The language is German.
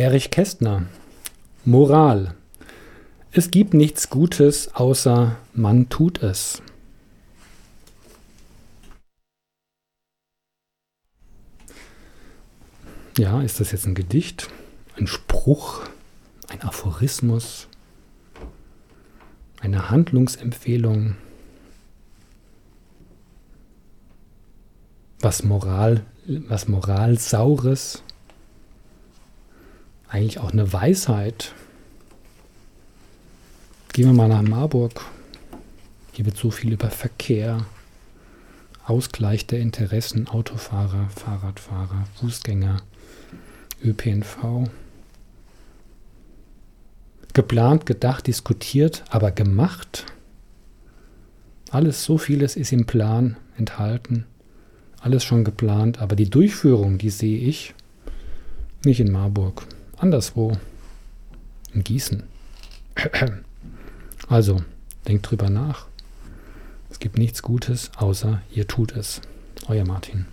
Erich Kästner. Moral. Es gibt nichts Gutes, außer man tut es. Ja, ist das jetzt ein Gedicht, ein Spruch, ein Aphorismus, eine Handlungsempfehlung? Was Moral, was Moralsaures? Eigentlich auch eine Weisheit. Gehen wir mal nach Marburg. Hier wird so viel über Verkehr, Ausgleich der Interessen, Autofahrer, Fahrradfahrer, Fußgänger, ÖPNV. Geplant, gedacht, diskutiert, aber gemacht. Alles, so vieles ist im Plan enthalten. Alles schon geplant, aber die Durchführung, die sehe ich nicht in Marburg, anderswo, in Gießen. Also, denkt drüber nach. Es gibt nichts Gutes, außer ihr tut es. Euer Martin.